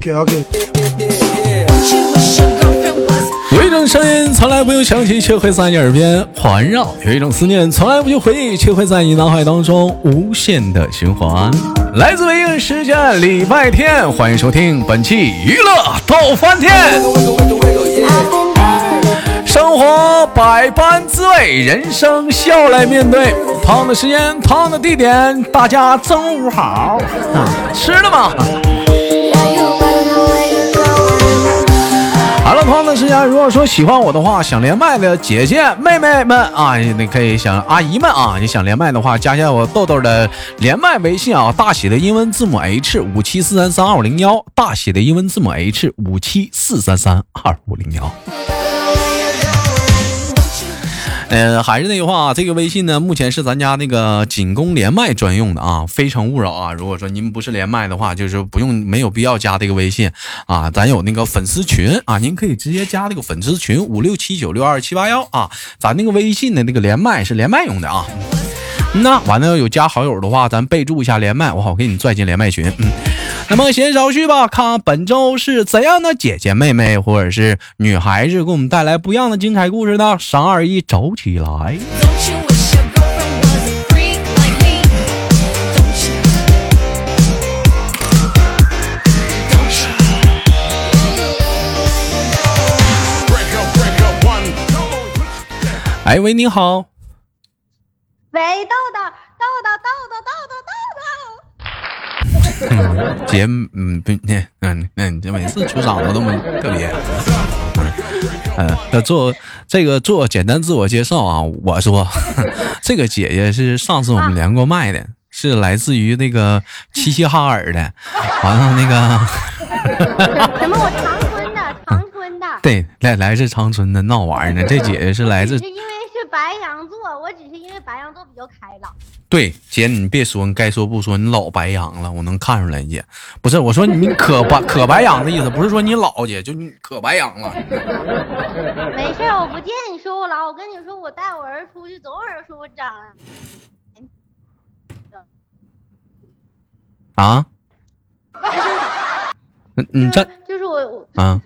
OK OK。有一种声音从来不用想起，却会在你耳边环绕；有一种思念从来不用回忆，却会在你脑海当中无限的循环。来自北京时间礼拜天，欢迎收听本期娱乐逗翻天。生活百般滋味，人生笑来面对。胖的时间，胖的地点，大家中午好，吃了吗？好了，朋友们时间，如果说喜欢我的话，想连麦的姐姐妹妹们啊，你可以想阿姨们啊，你想连麦的话，加一下我豆豆的连麦微信啊，大写的英文字母 H 五七四三三二五零幺，大写的英文字母 H 五七四三三二五零幺。嗯，还是那句话啊，这个微信呢，目前是咱家那个仅供连麦专用的啊，非诚勿扰啊。如果说您不是连麦的话，就是不用没有必要加这个微信啊。咱有那个粉丝群啊，您可以直接加这个粉丝群五六七九六二七八幺啊。咱那个微信的那个连麦是连麦用的啊。那完了有加好友的话，咱备注一下连麦，我好给你拽进连麦群。嗯，那么闲少叙吧，看本周是怎样的姐姐妹妹或者是女孩子给我们带来不一样的精彩故事呢？三二一，走起来！哎喂，你好。喂，豆豆，豆豆，豆豆，豆豆，豆豆。姐，嗯，不，那，嗯，那，你这每次出场都那么特别。嗯，要做这个做简单自我介绍啊。我说，这个姐姐是上次我们连过麦的，是来自于那个齐齐哈尔的。完了那个。什么？我 长春的，长春的。对，来来自长春的闹玩呢。这姐姐是来自。因为是白羊座，我只是因为白羊座比较开朗。对，姐，你别说，你该说不说，你老白羊了，我能看出来，姐。不是，我说你可白 可白羊的意思，不是说你老姐，就你可白羊了。没事，我不见你说我老，我跟你说，我带我儿子出去，总有人说我长。啊？你这就是我 啊，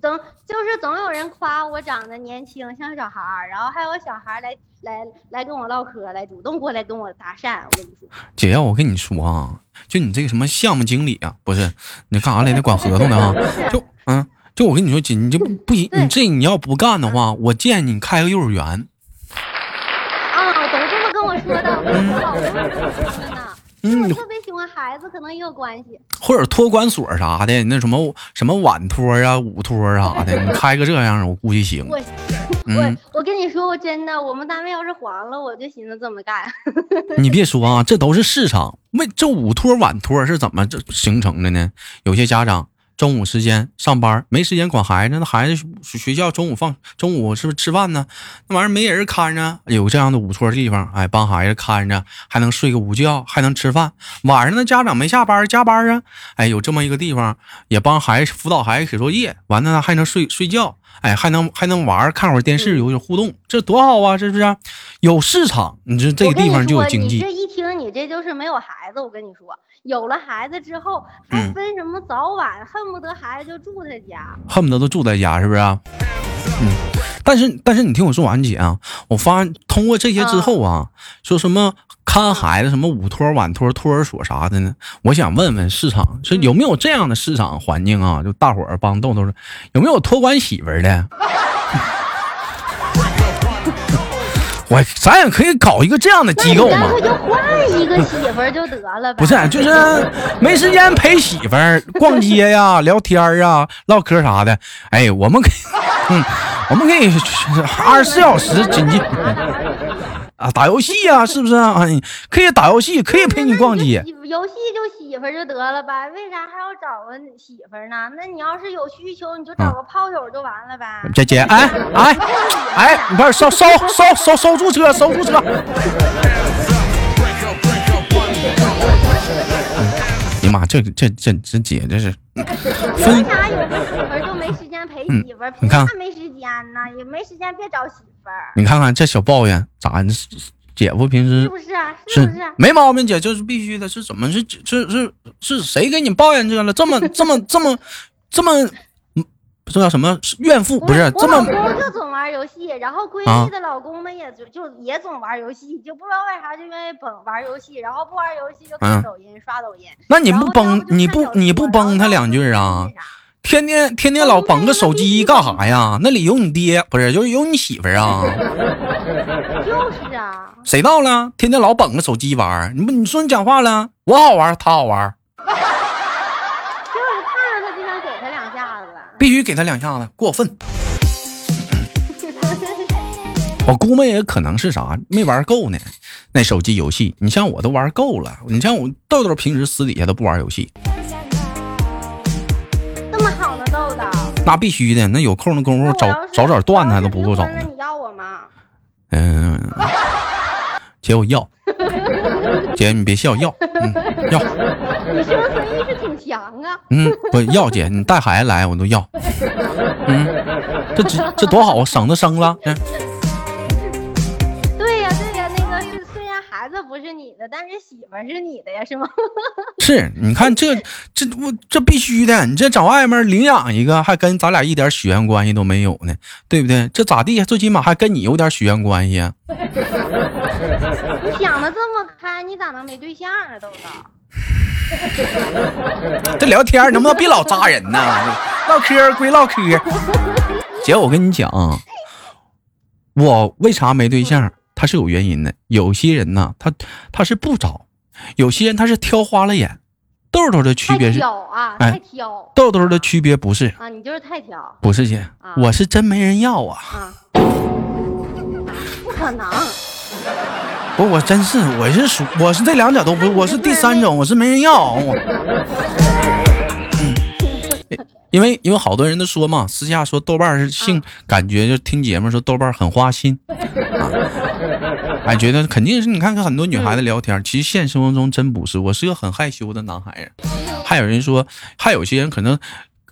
总就是总有人夸我长得年轻，像小孩儿，然后还有小孩来来来跟我唠嗑，来主动过来跟我搭讪。我跟你说，姐要我跟你说啊，就你这个什么项目经理啊，不是你干啥来的？管合同的啊？就嗯，就我跟你说，姐，你就不行，你这你要不干的话，我建议你开个幼儿园。啊，都这么跟我说的，我老跟我说的呢。嗯，特别喜欢孩子，可能也有关系。或者托管所啥的，那什么什么晚托啊、午托啥的，你开个这样，我估计行。我我我跟你说，我真的，我们单位要是黄了，我就寻思这么干。你别说啊，这都是市场。为这午托晚托是怎么这形成的呢？有些家长。中午时间上班没时间管孩子，那孩子学校中午放中午是不是吃饭呢？那玩意儿没人看着，有这样的午托地方，哎，帮孩子看着，还能睡个午觉，还能吃饭。晚上呢，家长没下班加班啊，哎，有这么一个地方，也帮孩子辅导孩子写作业，完了还能睡睡觉，哎，还能还能玩，看会儿电视，有点互动，这多好啊，是不是？有市场，你这这个地方就有经济。这一听你这就是没有孩子，我跟你说。有了孩子之后，还分什么早晚，恨不得孩子就住他家，恨不得都住在家，是不是？嗯，但是但是你听我说完，姐啊，我发现通过这些之后啊，说什么看孩子，什么午托、晚托、托儿所啥的呢？我想问问市场，说有没有这样的市场环境啊？就大伙儿帮豆豆说，有没有托管媳妇的？我咱也可以搞一个这样的机构嘛？就换一个媳妇儿就得了呗。不是，就是没时间陪媳妇儿逛街呀、聊天啊、唠嗑啥的。哎，我们可以，嗯，我们可以二十四小时紧急。啊，打游戏呀，是不是啊？可以打游戏，可以陪你逛街。游戏就媳妇就得了呗，为啥还要找个媳妇呢？那你要是有需求，你就找个炮友就完了呗。姐姐，哎哎哎，你快收收收收收住车，收住车。哎呀妈，这这这这姐这是。为啥有个媳妇就没时间陪媳妇？你看没时间呢，也没时间别找媳妇。你看看这小抱怨咋？姐夫平时是不是啊？是不是？没毛病，姐，就是必须的。是怎么是是是是谁给你抱怨这个了？这么这么这么这么，这叫什么怨妇？不是这么。我老公就总玩游戏，然后闺蜜的老公们也就就也总玩游戏，就不知道为啥就愿意崩玩游戏，然后不玩游戏就看抖音刷抖音。那你不崩你不你不崩他两句啊？天天天天老捧个手机干啥呀？那里有你爹，不是就是有你媳妇儿啊？就是啊。谁到了？天天老捧个手机玩，你不你说你讲话了？我好玩，他好玩。就是看着他就想给他两下子。必须给他两下子，过分。我估摸也可能是啥，没玩够呢。那手机游戏，你像我都玩够了。你像我豆豆平时私底下都不玩游戏。那必须的，那有空的功夫找找点段子都不够找呢。你要我吗？嗯，姐我要。姐你别笑，要，嗯，要。你生存意识挺强啊。嗯，不要姐，你带孩子来我都要。嗯，这这这多好啊，省得生了。嗯。你的，但是媳妇是你的呀，是吗？是，你看这这我这必须的，你这找外面领养一个，还跟咱俩一点血缘关系都没有呢，对不对？这咋地？最起码还跟你有点血缘关系。啊 你想的这么开，你咋能没对象啊，豆豆？这聊天能不能别老扎人呢？唠嗑归唠嗑，姐，我跟你讲，我为啥没对象？他是有原因的，有些人呢，他他是不找，有些人他是挑花了眼。豆豆的区别是，挑啊，太挑。豆豆的区别不是啊，你就是太挑。不是姐，我是真没人要啊。啊，不可能。不，我真是，我是属，我是这两者都不，我是第三种，我是没人要。因为因为好多人都说嘛，私下说豆瓣是性感觉，就听节目说豆瓣很花心，啊，哎，觉得肯定是你看看很多女孩子聊天，其实现实生活中真不是，我是个很害羞的男孩子。还有人说，还有些人可能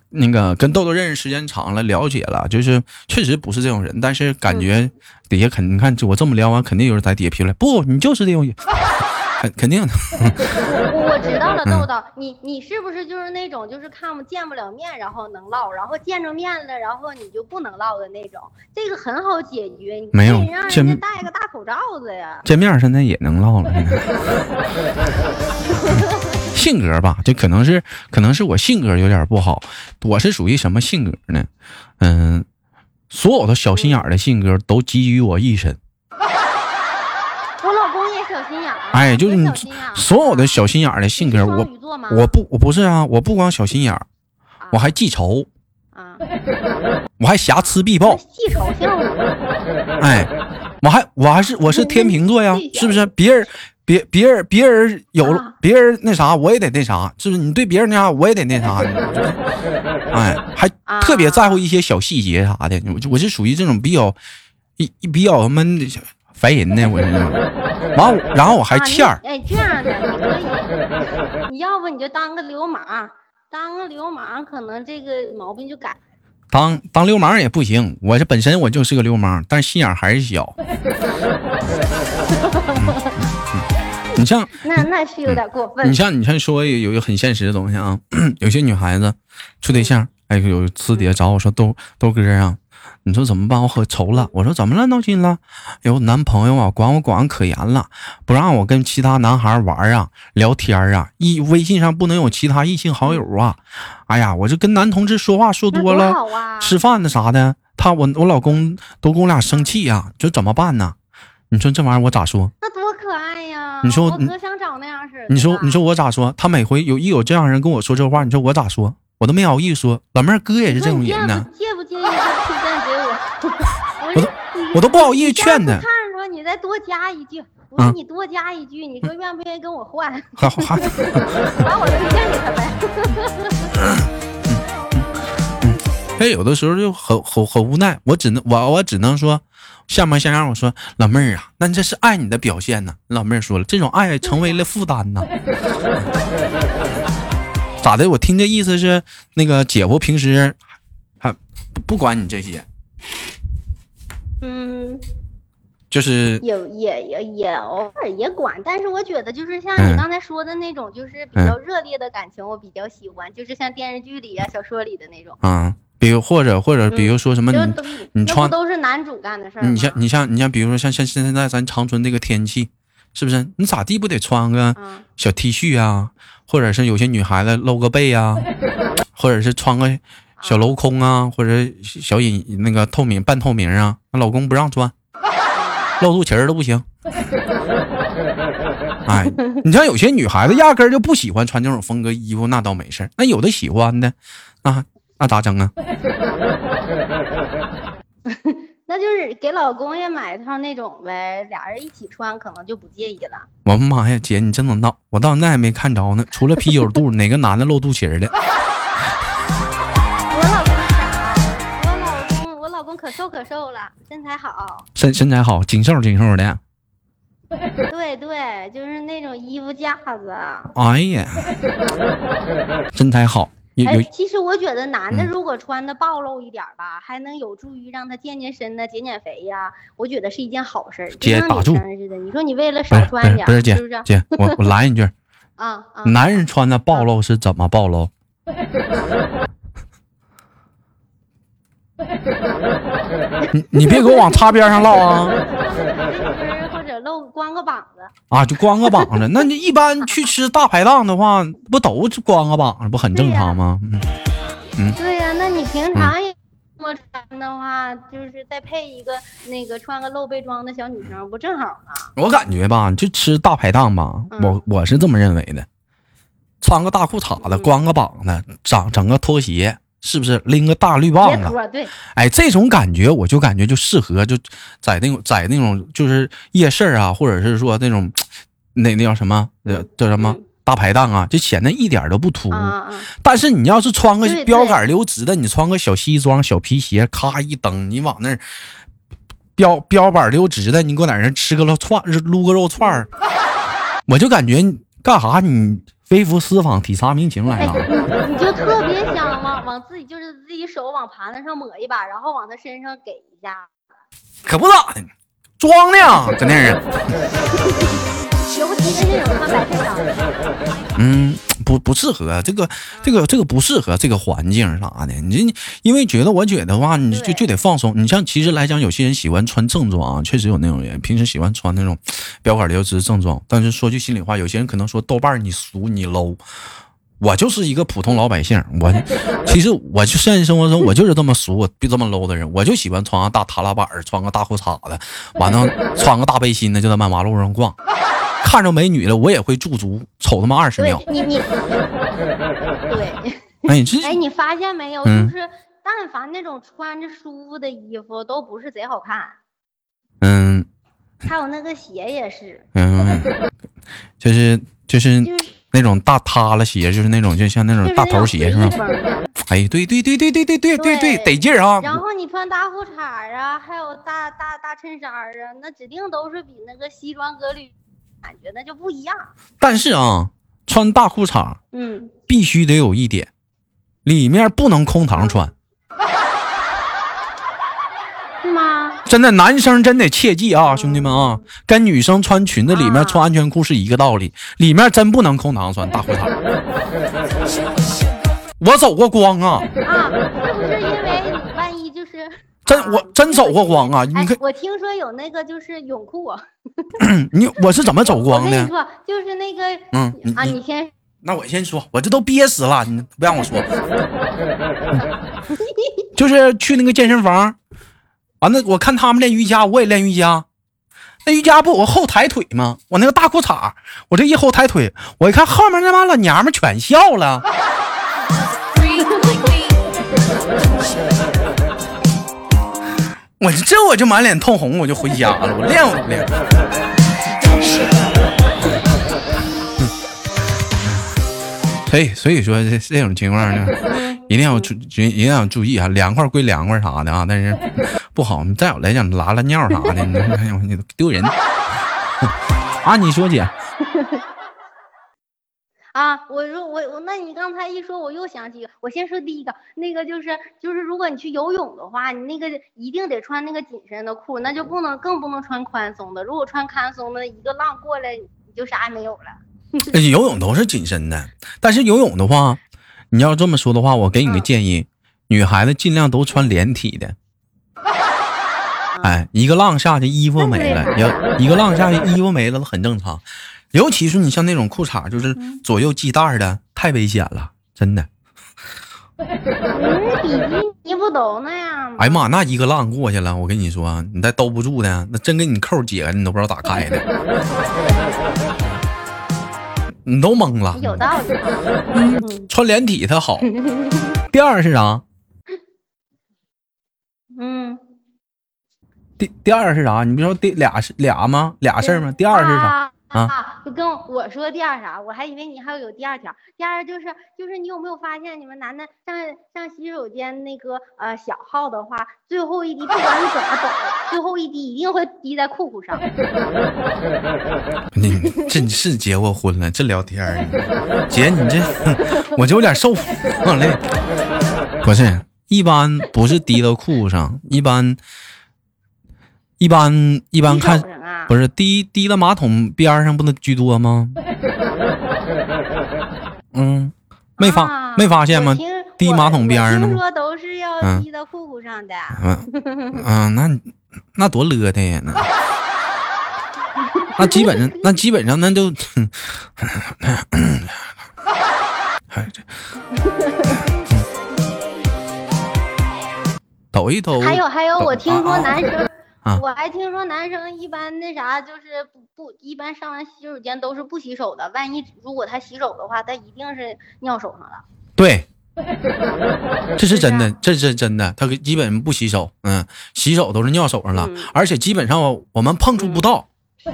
那个跟豆豆认识时间长了，了解了，就是确实不是这种人，但是感觉底下肯你看我这么聊完，肯定有人在底下评论，不，你就是这种人。肯定的，我我知道了，豆豆，你你是不是就是那种就是看不见不了面，然后能唠，然后见着面了，然后你就不能唠的那种？这个很好解决，你没有让人家戴个大口罩子呀。见面现在也能唠了，性格吧，这可能是可能是我性格有点不好，我是属于什么性格呢？嗯，所有的小心眼的性格都集于我一身。哎，就是你所有的小心眼的性格，我我不我不是啊，我不光小心眼我还记仇啊，我还瑕疵必报。记仇像哎，我还我还是我是天秤座呀，是不是？别人别别人别人有别人那啥，我也得那啥，是不是？你对别人那啥，我也得那啥。哎，还特别在乎一些小细节啥的。我我是属于这种比较一比较闷的。烦人呢，我这 完，然后我还欠儿。哎，这样的你可以，你要不你就当个流氓，当个流氓，可能这个毛病就改。当当流氓也不行，我这本身我就是个流氓，但是心眼还是小。你像 那那是有点过分。你像你像说有一个很现实的东西啊，有些女孩子处对象，哎，有私底下找我说豆豆哥啊。你说怎么办？我可愁了。我说怎么了？闹心了？有男朋友啊，管我管可严了，不让我跟其他男孩玩啊，聊天啊，一微信上不能有其他异性好友啊。哎呀，我这跟男同志说话说多了，吃饭的啥的，他我我老公都跟我俩生气呀，这怎么办呢？你说这玩意儿我咋说？那多可爱呀！你说我哥想找那样式的。你说你说我咋说？他每回有一有这样人跟我说这话，你说我咋说？我都没好意思说，老妹儿哥也是这种人呢。介不介意 我？都我都不好意思劝他。看着你再多加一句，我说你多加一句，你说愿不愿意跟我换？好 好，把我推荐给他呗。哎，有的时候就很很很无奈，我只能我我只能说，像模像样。我说老妹儿啊，那这是爱你的表现呢。老妹儿说了，这种爱成为了负担呢。咋的？我听这意思是，那个姐夫平时还不管你这些，嗯，就是也也也也偶尔也管，但是我觉得就是像嗯。你刚才说的那种，就是比较热烈的感情，我比较喜欢，就是像电视剧里呀、小说里的那种，啊，比如或者或者比如说什么你你穿都是男主干的事儿？你像你像你像比如说像像现在咱长春这个天气，是不是？你咋地不得穿个嗯。小 T 恤啊，或者是有些女孩子露个背啊，或者是穿个小镂空啊，或者小隐那个透明半透明啊，那老公不让穿，露肚脐儿都不行。哎，你像有些女孩子压根儿就不喜欢穿这种风格衣服，那倒没事儿。那有的喜欢的，那那咋整啊？那就是给老公也买一套那种呗，俩人一起穿可能就不介意了。我妈呀，姐，你真能闹！我到现在还没看着呢，除了啤酒肚，哪个男的露肚脐儿的？瘦可瘦了，身材好。身身材好，紧瘦紧瘦的。对对，就是那种衣服架子。哎呀，身材好，哎，其实我觉得男的嗯如果穿的暴露一点儿吧，还能有助于让他健健身呢、减减肥呀、我觉得是一件好事。姐打住你说你为了少穿点不是姐是不是？姐，我我拦一句，啊啊！男人穿的暴露是怎么暴露？你你别给我往擦边上唠啊！就是或者露光个膀子，啊，就光个膀子。那你一般去吃大排档的话，不都是光个膀子，不很正常吗？嗯，对呀、那你平常也这么穿的话，就是再配一个那个穿个露背装的小女生，不正好吗？我感觉吧，就吃大排档吧，嗯我我是这么认为的，穿个大裤衩子，嗯光个膀子，整整个拖鞋，是不是拎个大绿棒子？对，哎，这种感觉我就感觉就适合就在那种在那种就是夜市啊，或者是说那种 那那叫什么？呃叫什么？嗯。大排档啊，就显得一点儿都不突兀。啊啊，但是你要是穿个标杆溜直的，你穿个小西装、小皮鞋，咔一蹬，你往那儿标标板溜直的，你给我在那儿吃个肉串，撸个肉串儿，我就感觉干啥你微服私访、体察民情来哎，了。特别想往往自己就是自己手往盘子上抹一把，然后往他身上给一下。可不咋的，装的呀，搁那儿。尤其是那种穿白衬衫的，嗯，不不适合这个这个这个不适合这个环境啥的。你这因为觉得我觉得话，你就就得放松。你像其实来讲，有些人喜欢穿正装啊，确实有那种人，平时喜欢穿那种标杆流直正装。但是说句心里话，有些人可能说豆瓣儿你俗你 low。我就是一个普通老百姓，我 其实我就现实生活中我就是这么俗，我这么 low 的人，我就喜欢穿个大踏拉板儿，穿个大裤衩子，完了穿个大背心的，就在马马路上逛。看着美女了，我也会驻足瞅他妈二十秒。你你，对，哎，这哎，你发现没有？嗯就是但凡那种穿着舒服的衣服，都不是贼好看。嗯还有那个鞋也是，嗯，就是就是就是那种大塌了鞋，就是那种就像那种大头鞋是吧？那种随意风的。哎，对对对对对对对对对，对得劲儿啊！然后你穿大裤衩儿啊，还有大大大衬衫儿啊，那指定都是比那个西装革履感觉那就不一样。但是啊，穿大裤衩嗯，必须得有一点，里面不能空膛穿。是吗？真的，男生真得切记啊，兄弟们啊，跟女生穿裙子里面穿安全裤是一个道理，里面真不能空膛穿 大裤衩。我走过光啊，啊，是不是因为你万一就是？真啊我真走过光啊！你哎看，我听说有那个就是泳裤，啊 你我是怎么走光的？跟你说，就是那个，嗯啊，你你先，那我先说，我这都憋死了，你不让我说。就是去那个健身房，完了我看他们练瑜伽，我也练瑜伽。那瑜伽不我后抬腿吗？我那个大裤衩，我这一后抬腿，我一看后面那帮老娘们全笑了。我这我就满脸通红，我就回家了。我练我练？所以所以说这这种情况呢，一定要注一定要注意啊，凉快归凉快啥的啊，但是不好。你再有来讲拉拉尿啥的，你哎呦你丢人 啊！你说姐，啊，我说我我，那你刚才一说，我又想起，我先说第一个，那个就是就是，如果你去游泳的话，你那个一定得穿那个紧身的裤，那就不能更不能穿宽松的。如果穿宽松的，一个浪过来，你就啥也没有了。呃游泳都是紧身的，但是游泳的话，你要这么说的话，我给你个建议，女孩子尽量都穿连体的。哎，一个浪下去，衣服没了，要一个浪下去，衣服没了，很正常。尤其是你像那种裤衩，就是左右系带儿的，太危险了，真的。嗯，比基尼不都那样吗？哎呀妈，那一个浪过去了，我跟你说，你再兜不住的，那真给你扣解开，你都不知道咋开的，你都懵了。有道理。嗯穿连体它好。第二是啥？嗯，第第二是啥？你不说第俩是俩吗？俩事儿吗？第二是啥？啊！就跟我说第二啥，我还以为你还有第二条。第二就是就是你有没有发现，你们男的上上洗手间那个呃小号的话，最后一滴不管你怎么抖，最后一滴一定会滴在裤裤上。你这是结过婚了，这聊天儿，姐你这 我就有点受不了。不是，一般不是滴到裤上，一般一般一般看不是滴滴到马桶边儿上不能居多吗？嗯，没发、啊没发现吗滴马桶边儿呢听说都是要嗯滴到裤裤上的。嗯嗯，那那多乐的呀！那那基本上，那基本上那就，哎这抖一抖。还有还有，我听说男生，啊我还听说男生一般那啥，就是不不，一般上完洗手间都是不洗手的。万一如果他洗手的话，他一定是尿手上了。对，这是真的，这是真的。他基本不洗手，嗯，洗手都是尿手上了，嗯而且基本上我我们碰触不到。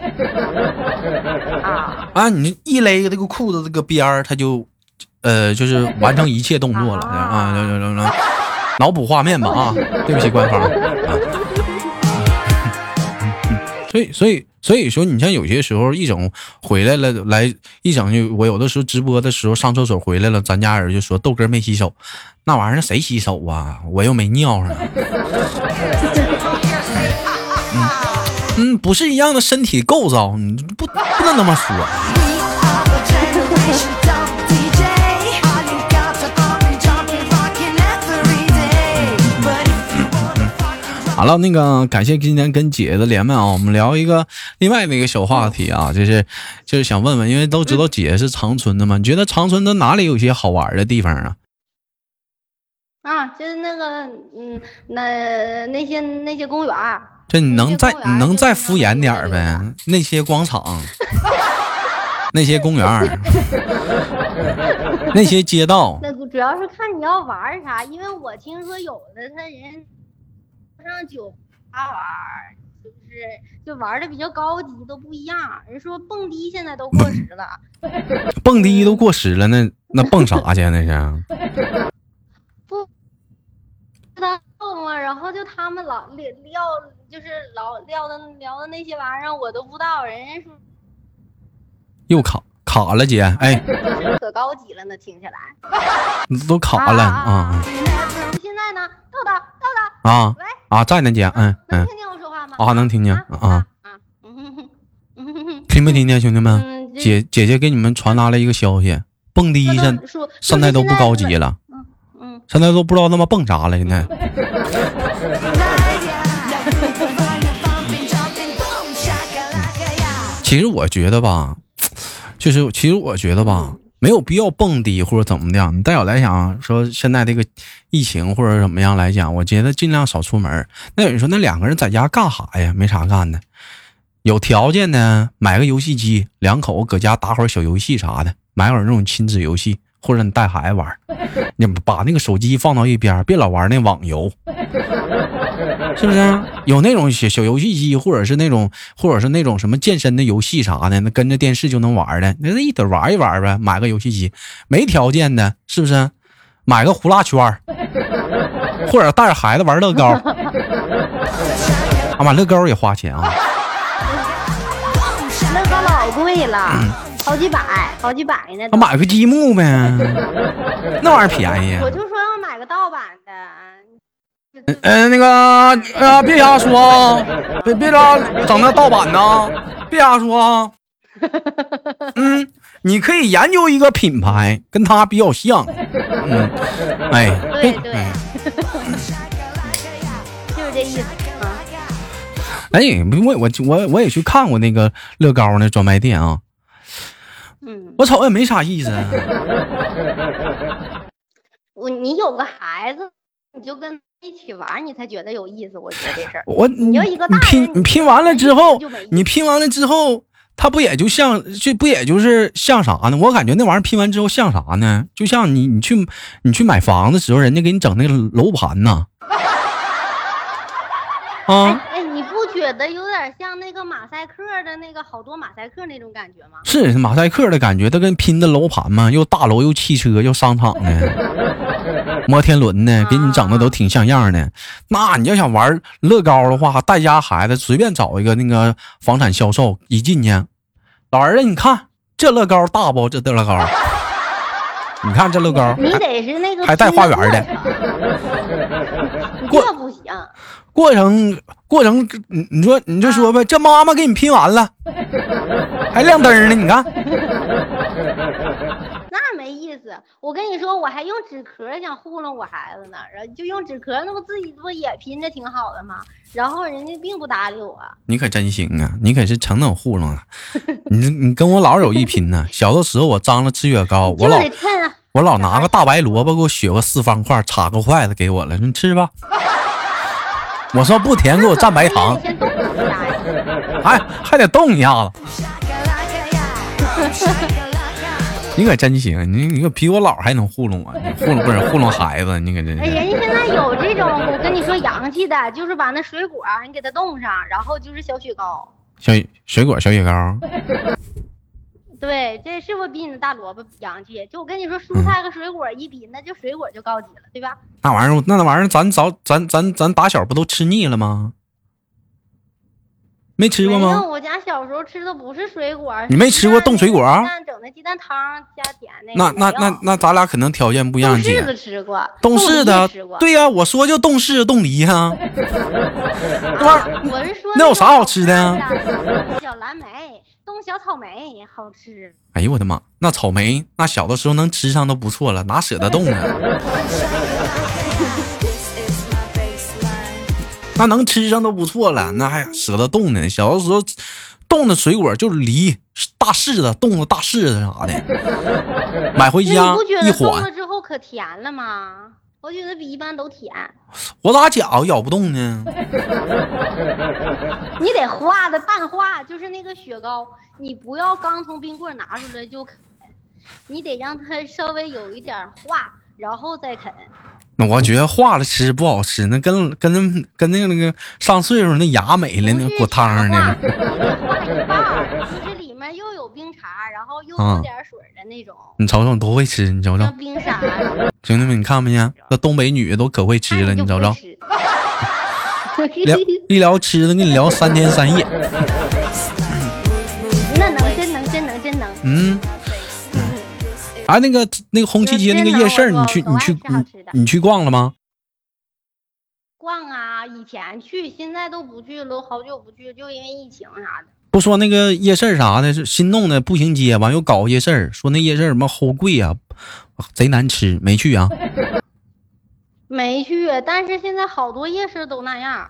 啊，啊，你一勒这个裤子这个边儿，他就，呃，就是完成一切动作了啊！脑补画面吧啊！对不起，官方。啊所以，所以，所以说，你像有些时候一整回来了，来一整就我有的时候直播的时候上厕所回来了，咱家人就说豆哥没洗手，那玩意儿谁洗手啊？我又没尿上。嗯，不是一样的身体构造，你不不能那么说。好了，那个感谢今天跟姐姐的连麦啊，我们聊一个另外的一个小话题啊，就是就是想问问，因为都知道姐姐是长春的嘛，你觉得长春的哪里有些好玩的地方啊？啊，就是那个，嗯，那那些那些公园儿，这你能再你能再敷衍点儿呗？那些广场，那些公园儿，那些街道，那主要是看你要玩儿啥，因为我听说有的他人上酒吧玩儿，就是就玩的比较高级都不一样。人说蹦迪现在都过时了，蹦迪都过时了，那那蹦啥去啊？那是不，他蹦啊，然后就他们老撂撂，就是老撂的聊的那些玩意儿，我都不知道。人家说又卡卡了，姐，哎，可高级了呢，听起来。都卡了啊现在呢，豆豆豆豆，啊喂，啊，在呢，姐，嗯嗯，能听见我说话吗？啊能听见啊啊啊，嗯哼哼听没听见，兄弟们？嗯，姐姐姐给你们传达了一个消息，蹦迪现现在都不高级。了，现在嗯，现在都不知道他妈蹦啥了。现在. 其实我觉得吧，就是其实我觉得吧，没有必要蹦迪或者怎么的。你再有来讲说现在这个疫情或者怎么样来讲，我觉得尽量少出门。那有人说那两个人在家干啥呀？没啥干的。有条件呢买个游戏机，两口子搁家打会儿小游戏啥的，买会儿那种亲子游戏，或者你带孩子玩，你把那个手机放到一边，别老玩那网游，是不是？有那种小小游戏机，或者是那种，或者是那种什么健身的游戏啥的，那跟着电视就能玩的，那一得玩一玩呗。买个游戏机，没条件的，是不是？买个呼啦圈儿，或者带着孩子玩乐高。啊买，乐高也花钱啊！乐高老贵了，好几百，好几百呢那。买个积木呗，那玩意儿便宜。我就说要买个盗版的。嗯、那个，哎呀，别瞎说啊，别别老整那盗版的，别瞎说啊。嗯，你可以研究一个品牌，跟它比较像。嗯，哎，对对哎 就是这意思啊。哎，我我我我也去看过那个乐高那专卖店啊，嗯，我瞅也没啥意思。我你有个孩子，你就跟一起玩，你才觉得有意思。我觉得这事儿。我你要一个你拼你拼完了之后你拼完了之后，它不也就像这不也就是像啥呢？我感觉那玩意儿拼完之后像啥呢？就像你你去你去买房的时候，人家给你整那个楼盘呢。啊，哎，你不觉得有点像那个马赛克的那个好多马赛克那种感觉吗？是马赛克的感觉，它跟拼的楼盘嘛，又大楼又汽车又商场的，摩天轮呢，给你整的都挺像样的。那你要想玩乐高的话，带家孩子随便找一个那个房产销售，一进去，老儿子，你看这乐高大不？这乐高，你看这乐高，你得是那个还带花园的过不行。过程过程，你你说你就说呗，这妈妈给你拼完了，还亮灯呢，你看。我跟你说，我还用纸壳想糊弄我孩子呢，然后就用纸壳，那不自己不也拼着挺好的吗？然后人家并不搭理我。你可真行啊！你可是成能糊弄了。你你跟我老有一拼呢。小的时候我张罗吃雪糕，我就老我老拿个大白萝卜给我削个四方块，插个筷子给我了，你吃吧。我说不甜，给我蘸白糖你，先动一下呀。还还得动一下子。你可真行，你你可比我老还能糊弄我，你糊弄不是糊弄孩子，你可真哎，是。人家现在有这种，我跟你说洋气的，就是把那水果儿你给它冻上，然后就是小雪糕。小水果小雪糕，对，这是不是比你的大萝卜洋气？就我跟你说，蔬菜和水果一比，那就水果就高级了，对吧？那玩意儿那那玩意儿咱早咱咱咱打小不都吃腻了吗？没吃过吗？我家小时候吃的不是水果。你没吃过冻水果儿鸡蛋整的鸡蛋汤加甜那那个。那那那咱俩可能条件不一样，姐。冻柿子吃过，冻柿子吃过，对呀、我说就冻柿子冻梨哈、我是说那有啥好吃的小蓝莓，冻小草莓好吃。哎呦我的妈，那草莓那小的时候能吃上都不错了，哪舍得冻啊？那能吃上都不错了，那还舍得冻呢？小的时候冻的水果就是梨、大柿子、冻的大柿子啥的，买回家一你冻了，之后可甜了吗？我觉得比一般都甜。我咋假我咬不动呢？你得化的半化，就是那个雪糕，你不要刚从冰棍拿出来就啃，你得让它稍微有一点化，然后再啃。那我觉得化了吃不好吃，那跟跟那跟那个那个上岁数那牙没了，那果汤呢。你得化一半儿，就是里面又有冰碴，然后又啊有点水的那种，你瞅瞅，你多会吃！你瞅瞅，冰碴。兄弟们，你看没见？那东北女的都可会吃了，哎你瞅瞅。就聊 一聊吃的，跟你聊三天三夜。那能真能真能真能。嗯，啊，那个那个红旗街那个夜市，你去你去你你去逛了吗？逛啊，以前去，现在都不去了，好久不去，就因为疫情啥的。不说那个夜市啥的，是新弄的步行街，完又搞夜市儿，说那夜市什么齁贵啊，贼难吃，没去啊，没去，但是现在好多夜市都那样。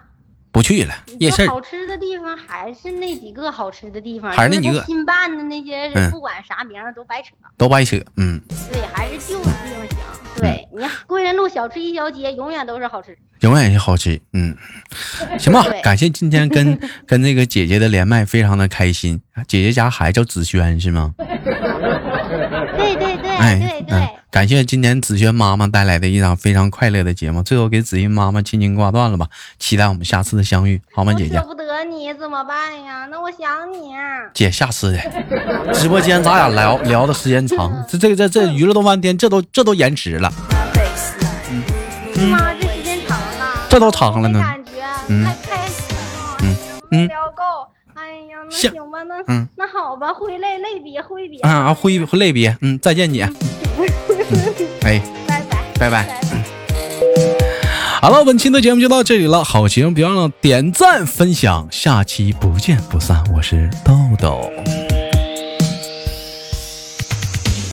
不去了。夜市好吃的地方还是那几个好吃的地方，还是那几个新办的那些，嗯不管啥名儿都白扯。都白扯，嗯，对，还是旧的地方行。对你看贵人路小吃一条街，永远都是好吃。永远是好吃，嗯，行吧，感谢今天跟 跟那个姐姐的连麦，非常的开心。姐姐家孩子叫子轩是吗？对对对哎，对对。嗯，感谢今天子轩妈妈带来的一场非常快乐的节目。最后给子欣妈妈轻轻挂断了吧，期待我们下次的相遇，好吗，姐姐舍？不得你怎么办呀？那我想你。姐，下次的直播间咱俩聊聊的时间长，这这这这娱乐动半天，这都这都延迟了。是吗？这时间长了，这都长了呢感觉嗯太开心了，嗯嗯聊够。哎哎呀，那行行吧，那嗯那好吧，挥泪泪别挥别啊啊，挥挥类别，嗯，再见姐，哎，拜拜拜拜。拜拜。好了，本期的节目就到这里了，好节目别忘了点赞分享，下期不见不散。我是豆豆。